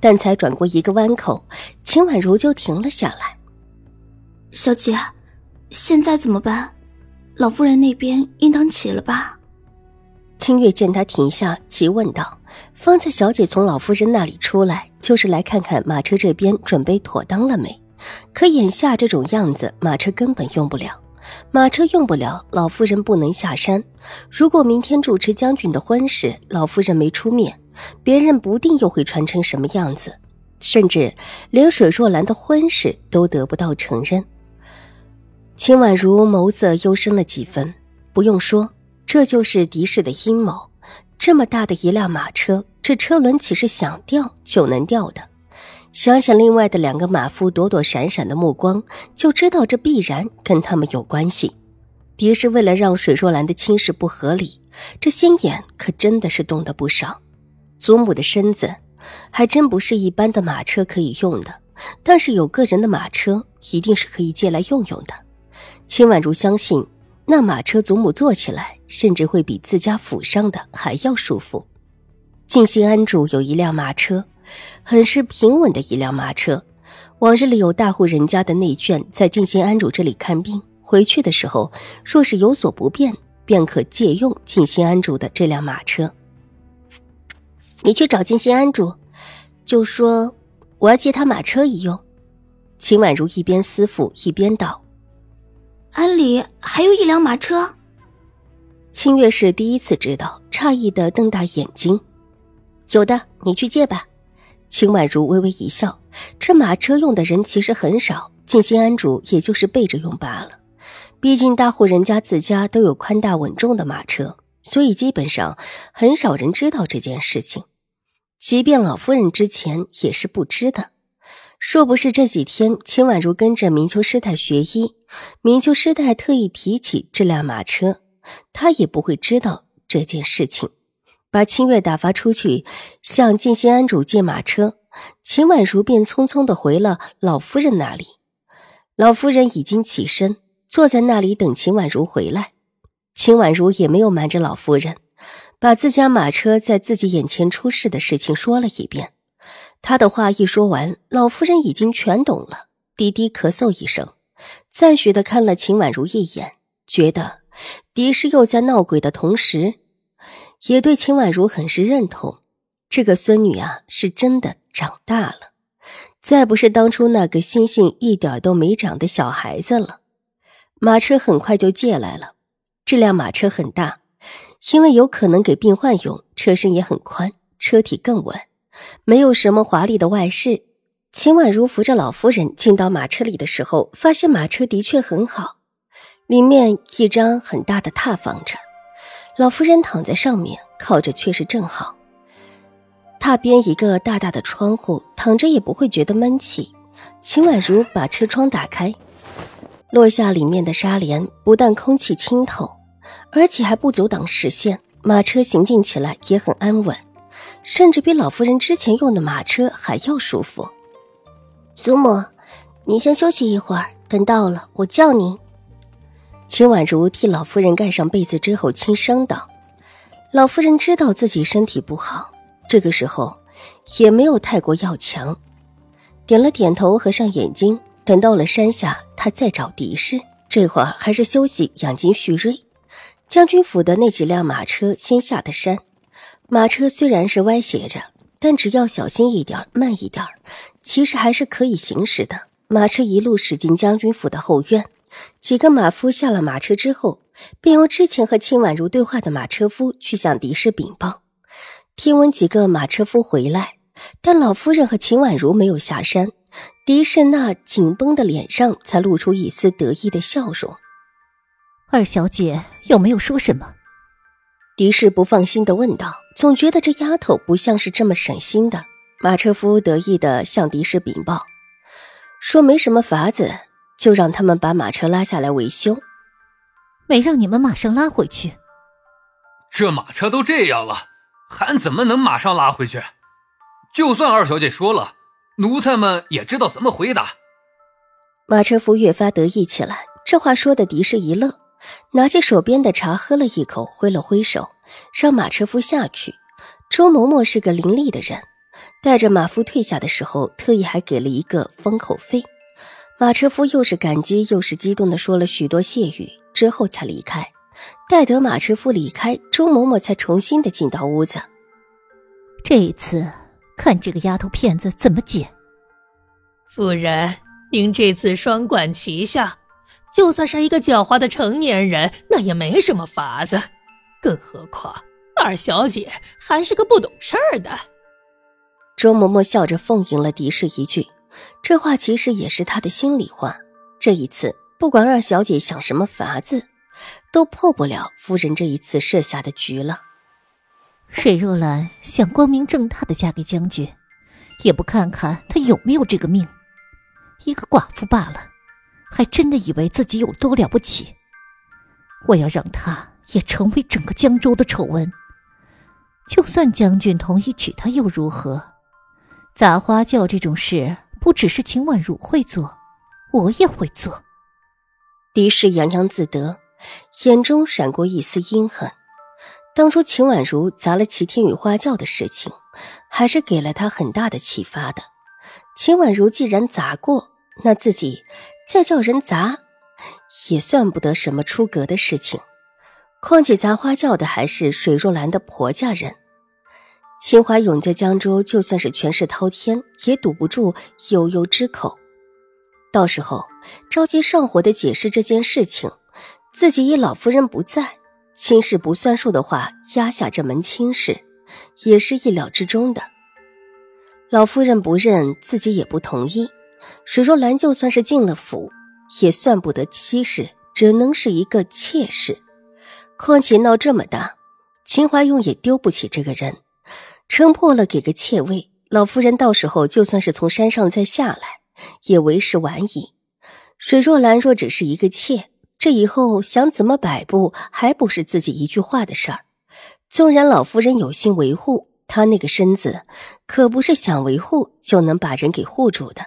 但才转过一个弯口，秦婉如就停了下来。小姐，现在怎么办？老夫人那边应当起了吧？清月见他停下，急问道：“方才小姐从老夫人那里出来，就是来看看马车这边准备妥当了没？可眼下这种样子，马车根本用不了。马车用不了，老夫人不能下山。如果明天主持将军的婚事，老夫人没出面。”别人不定又会传成什么样子，甚至连水若兰的婚事都得不到承认。秦婉如眸色幽深了几分，不用说，这就是敌视的阴谋。这么大的一辆马车，这车轮岂是想掉就能掉的？想想另外的两个马夫躲躲闪闪的目光，就知道这必然跟他们有关系。狄氏为了让水若兰的亲事不合理，这心眼可真的是动得不少。祖母的身子，还真不是一般的马车可以用的。但是有个人的马车，一定是可以借来用用的。秦婉如相信，那马车祖母坐起来，甚至会比自家府上的还要舒服。静心安主有一辆马车，很是平稳的一辆马车。往日里有大户人家的内眷在静心安主这里看病，回去的时候，若是有所不便，便可借用静心安主的这辆马车。你去找静心安主，就说我要借他马车一用。秦婉如一边思妇一边道：“安里还有一辆马车。”清月是第一次知道，诧异的瞪大眼睛：“有的，你去借吧。”秦婉如微微一笑，这马车用的人其实很少，静心安主也就是备着用罢了。毕竟大户人家自家都有宽大稳重的马车。所以基本上很少人知道这件事情，即便老夫人之前也是不知的。若不是这几天秦婉如跟着明秋师太学医，明秋师太特意提起这辆马车，她也不会知道这件事情。把清月打发出去向静心庵主借马车，秦婉如便匆匆的回了老夫人那里。老夫人已经起身坐在那里等秦婉如回来。秦婉如也没有瞒着老夫人，把自家马车在自己眼前出事的事情说了一遍。他的话一说完，老夫人已经全懂了，低低咳嗽一声，赞许的看了秦婉如一眼，觉得狄氏又在闹鬼的同时，也对秦婉如很是认同。这个孙女啊，是真的长大了，再不是当初那个心性一点都没长的小孩子了。马车很快就借来了。这辆马车很大，因为有可能给病患用，车身也很宽，车体更稳，没有什么华丽的外饰。秦婉如扶着老夫人进到马车里的时候，发现马车的确很好，里面一张很大的榻放着，老夫人躺在上面，靠着却是正好。榻边一个大大的窗户，躺着也不会觉得闷气。秦婉如把车窗打开，落下里面的纱帘，不但空气清透。而且还不阻挡视线，马车行进起来也很安稳，甚至比老夫人之前用的马车还要舒服。祖母，你先休息一会儿，等到了我叫您。秦婉如替老夫人盖上被子之后，轻声道：“老夫人知道自己身体不好，这个时候也没有太过要强，点了点头，合上眼睛。等到了山下，她再找狄氏。这会儿还是休息养精蓄锐。”将军府的那几辆马车先下的山，马车虽然是歪斜着，但只要小心一点、慢一点，其实还是可以行驶的。马车一路驶进将军府的后院，几个马夫下了马车之后，便由之前和秦婉如对话的马车夫去向狄氏禀报。听闻几个马车夫回来，但老夫人和秦婉如没有下山，狄氏那紧绷的脸上才露出一丝得意的笑容。二小姐有没有说什么？狄氏不放心的问道。总觉得这丫头不像是这么省心的。马车夫得意的向狄氏禀报，说没什么法子，就让他们把马车拉下来维修。没让你们马上拉回去。这马车都这样了，还怎么能马上拉回去？就算二小姐说了，奴才们也知道怎么回答。马车夫越发得意起来，这话说的狄氏一乐，拿起手边的茶喝了一口，挥了挥手，让马车夫下去。周嬷嬷是个伶俐的人，带着马夫退下的时候，特意还给了一个封口费。马车夫又是感激又是激动的说了许多谢语，之后才离开。待得马车夫离开，周嬷嬷才重新的进到屋子。这一次，看这个丫头片子怎么解。夫人，您这次双管齐下，就算是一个狡猾的成年人，那也没什么法子。更何况二小姐还是个不懂事儿的。周嬷嬷笑着奉迎了狄氏一句，这话其实也是她的心里话。这一次，不管二小姐想什么法子。都破不了夫人这一次设下的局了。水若兰想光明正大的嫁给将军，也不看看她有没有这个命，一个寡妇罢了，还真的以为自己有多了不起。我要让他也成为整个江州的丑闻。就算将军同意娶她又如何？砸花轿这种事，不只是秦婉如会做，我也会做。狄氏洋洋自得。眼中闪过一丝阴狠。当初秦婉如砸了齐天宇花轿的事情，还是给了他很大的启发的。秦婉如既然砸过，那自己再叫人砸，也算不得什么出格的事情。况且砸花轿的还是水若兰的婆家人。秦怀勇在江州就算是权势滔天，也堵不住悠悠之口。到时候着急上火的解释这件事情。自己以老夫人不在，亲事不算数的话，压下这门亲事，也是意料之中的。老夫人不认，自己也不同意。水若兰就算是进了府，也算不得妻室，只能是一个妾室。况且闹这么大，秦怀勇也丢不起这个人，撑破了给个妾位，老夫人到时候就算是从山上再下来，也为时晚矣。水若兰若只是一个妾。这以后想怎么摆布，还不是自己一句话的事儿。纵然老夫人有心维护，她那个身子可不是想维护就能把人给护住的。